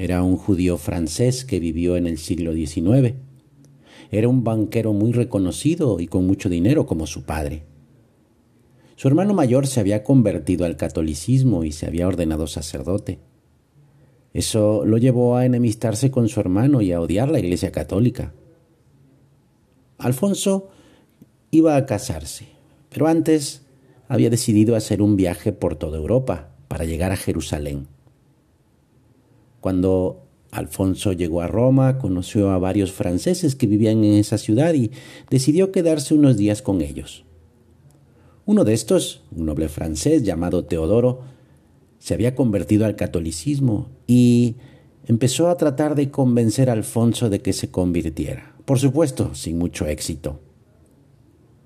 era un judío francés que vivió en el siglo XIX. Era un banquero muy reconocido y con mucho dinero como su padre. Su hermano mayor se había convertido al catolicismo y se había ordenado sacerdote. Eso lo llevó a enemistarse con su hermano y a odiar la Iglesia católica. Alfonso iba a casarse, pero antes había decidido hacer un viaje por toda Europa para llegar a Jerusalén. Cuando Alfonso llegó a Roma, conoció a varios franceses que vivían en esa ciudad y decidió quedarse unos días con ellos. Uno de estos, un noble francés llamado Teodoro, se había convertido al catolicismo y empezó a tratar de convencer a Alfonso de que se convirtiera, por supuesto, sin mucho éxito.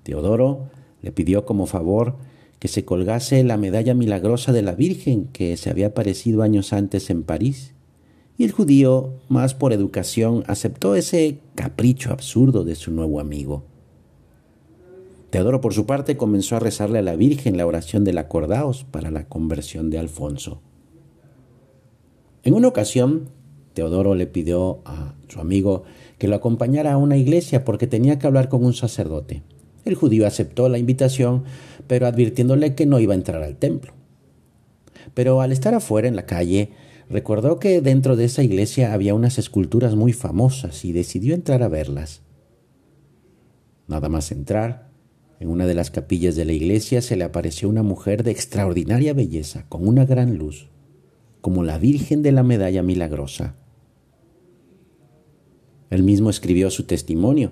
Teodoro le pidió como favor que se colgase la medalla milagrosa de la Virgen que se había aparecido años antes en París y el judío, más por educación, aceptó ese capricho absurdo de su nuevo amigo. Teodoro, por su parte, comenzó a rezarle a la Virgen la oración del acordaos para la conversión de Alfonso. En una ocasión, Teodoro le pidió a su amigo que lo acompañara a una iglesia porque tenía que hablar con un sacerdote. El judío aceptó la invitación, pero advirtiéndole que no iba a entrar al templo. Pero al estar afuera en la calle, Recordó que dentro de esa iglesia había unas esculturas muy famosas y decidió entrar a verlas. Nada más entrar, en una de las capillas de la iglesia se le apareció una mujer de extraordinaria belleza, con una gran luz, como la Virgen de la Medalla Milagrosa. Él mismo escribió su testimonio.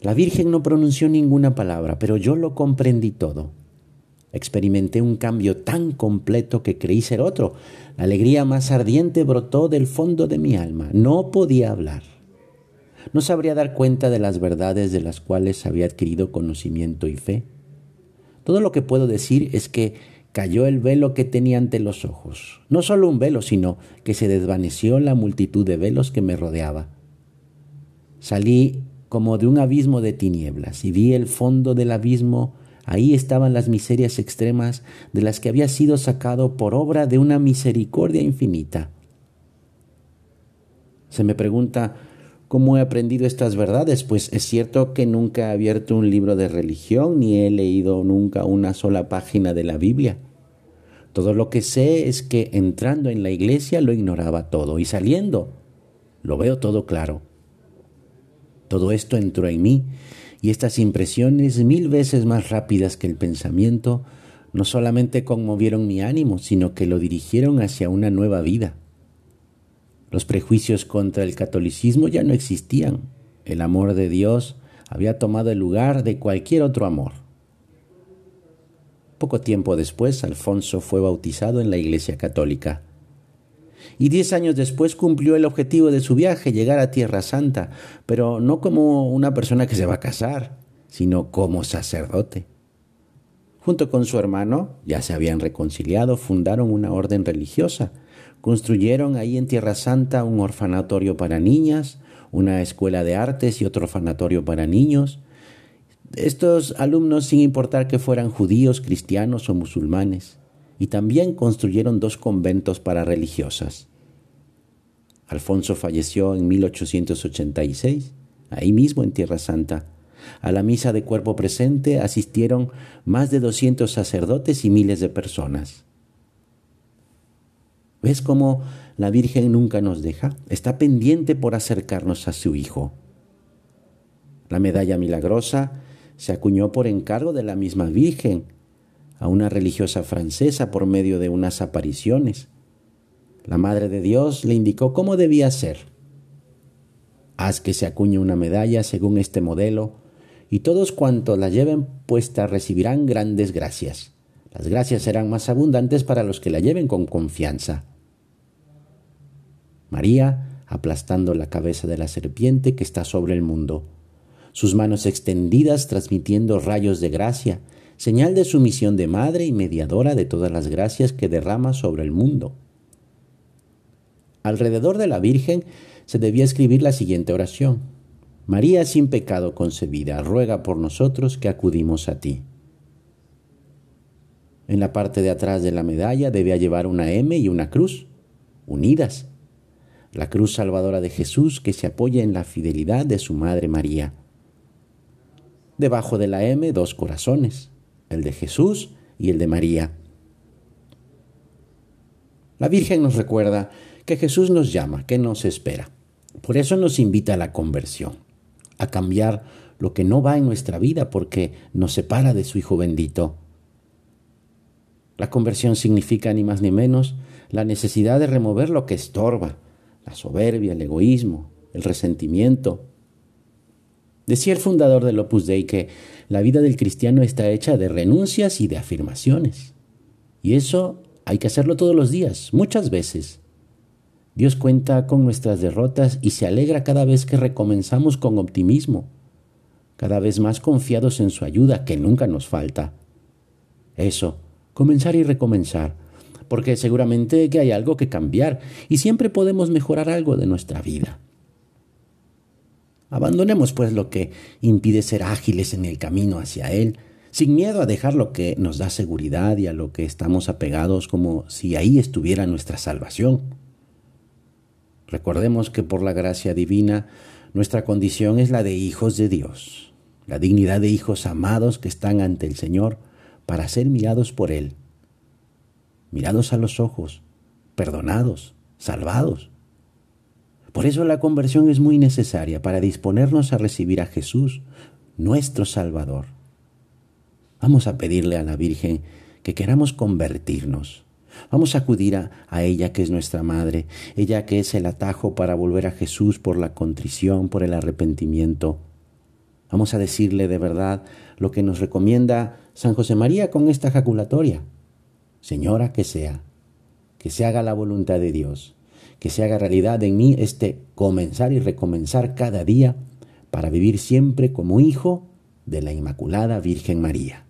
La Virgen no pronunció ninguna palabra, pero yo lo comprendí todo. Experimenté un cambio tan completo que creí ser otro. La alegría más ardiente brotó del fondo de mi alma. No podía hablar. No sabría dar cuenta de las verdades de las cuales había adquirido conocimiento y fe. Todo lo que puedo decir es que cayó el velo que tenía ante los ojos. No solo un velo, sino que se desvaneció la multitud de velos que me rodeaba. Salí como de un abismo de tinieblas y vi el fondo del abismo Ahí estaban las miserias extremas de las que había sido sacado por obra de una misericordia infinita. Se me pregunta cómo he aprendido estas verdades, pues es cierto que nunca he abierto un libro de religión ni he leído nunca una sola página de la Biblia. Todo lo que sé es que entrando en la iglesia lo ignoraba todo y saliendo lo veo todo claro. Todo esto entró en mí y estas impresiones, mil veces más rápidas que el pensamiento, no solamente conmovieron mi ánimo, sino que lo dirigieron hacia una nueva vida. Los prejuicios contra el catolicismo ya no existían. El amor de Dios había tomado el lugar de cualquier otro amor. Poco tiempo después, Alfonso fue bautizado en la Iglesia Católica y diez años después cumplió el objetivo de su viaje, llegar a Tierra Santa, pero no como una persona que se va a casar, sino como sacerdote. Junto con su hermano, ya se habían reconciliado, fundaron una orden religiosa, construyeron ahí en Tierra Santa un orfanatorio para niñas, una escuela de artes y otro orfanatorio para niños. Estos alumnos, sin importar que fueran judíos, cristianos o musulmanes, y también construyeron dos conventos para religiosas. Alfonso falleció en 1886, ahí mismo en Tierra Santa. A la misa de cuerpo presente asistieron más de 200 sacerdotes y miles de personas. ¿Ves cómo la Virgen nunca nos deja? Está pendiente por acercarnos a su Hijo. La medalla milagrosa se acuñó por encargo de la misma Virgen a una religiosa francesa por medio de unas apariciones. La Madre de Dios le indicó cómo debía ser. Haz que se acuñe una medalla según este modelo, y todos cuantos la lleven puesta recibirán grandes gracias. Las gracias serán más abundantes para los que la lleven con confianza. María aplastando la cabeza de la serpiente que está sobre el mundo, sus manos extendidas transmitiendo rayos de gracia, señal de su misión de madre y mediadora de todas las gracias que derrama sobre el mundo. Alrededor de la Virgen se debía escribir la siguiente oración. María sin pecado concebida, ruega por nosotros que acudimos a ti. En la parte de atrás de la medalla debía llevar una M y una cruz, unidas. La cruz salvadora de Jesús que se apoya en la fidelidad de su Madre María. Debajo de la M dos corazones, el de Jesús y el de María. La Virgen nos recuerda que Jesús nos llama, que nos espera. Por eso nos invita a la conversión, a cambiar lo que no va en nuestra vida porque nos separa de su Hijo bendito la conversión significa ni más ni menos la necesidad de remover lo que estorba, la soberbia, el egoísmo, el resentimiento. Decía el fundador del Opus Dei que la vida del cristiano está hecha de renuncias y de afirmaciones. Y eso hay que hacerlo todos los días, muchas veces. Dios cuenta con nuestras derrotas y se alegra cada vez que recomenzamos con optimismo, cada vez más confiados en su ayuda que nunca nos falta. Eso comenzar y recomenzar, porque seguramente que hay algo que cambiar y siempre podemos mejorar algo de nuestra vida. Abandonemos pues lo que impide ser ágiles en el camino hacia Él, sin miedo a dejar lo que nos da seguridad y a lo que estamos apegados como si ahí estuviera nuestra salvación. Recordemos que por la gracia divina nuestra condición es la de hijos de Dios, la dignidad de hijos amados que están ante el Señor, para ser mirados por Él, mirados a los ojos, perdonados, salvados. Por eso la conversión es muy necesaria para disponernos a recibir a Jesús, nuestro Salvador. Vamos a pedirle a la Virgen que queramos convertirnos. Vamos a acudir a, ella que es nuestra madre, ella que es el atajo para volver a Jesús por la contrición, por el arrepentimiento. Vamos a decirle de verdad lo que nos recomienda San José María con esta jaculatoria. Señora que sea, que se haga la voluntad de Dios, que se haga realidad en mí este comenzar y recomenzar cada día para vivir siempre como hijo de la Inmaculada Virgen María.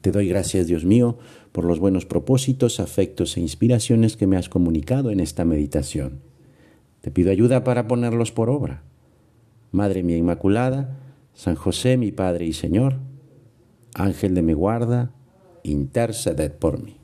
Te doy gracias, Dios mío, por los buenos propósitos, afectos e inspiraciones que me has comunicado en esta meditación. Te pido ayuda para ponerlos por obra. Madre mía Inmaculada, San José, mi Padre y Señor, Ángel de mi guarda, interceded por mí.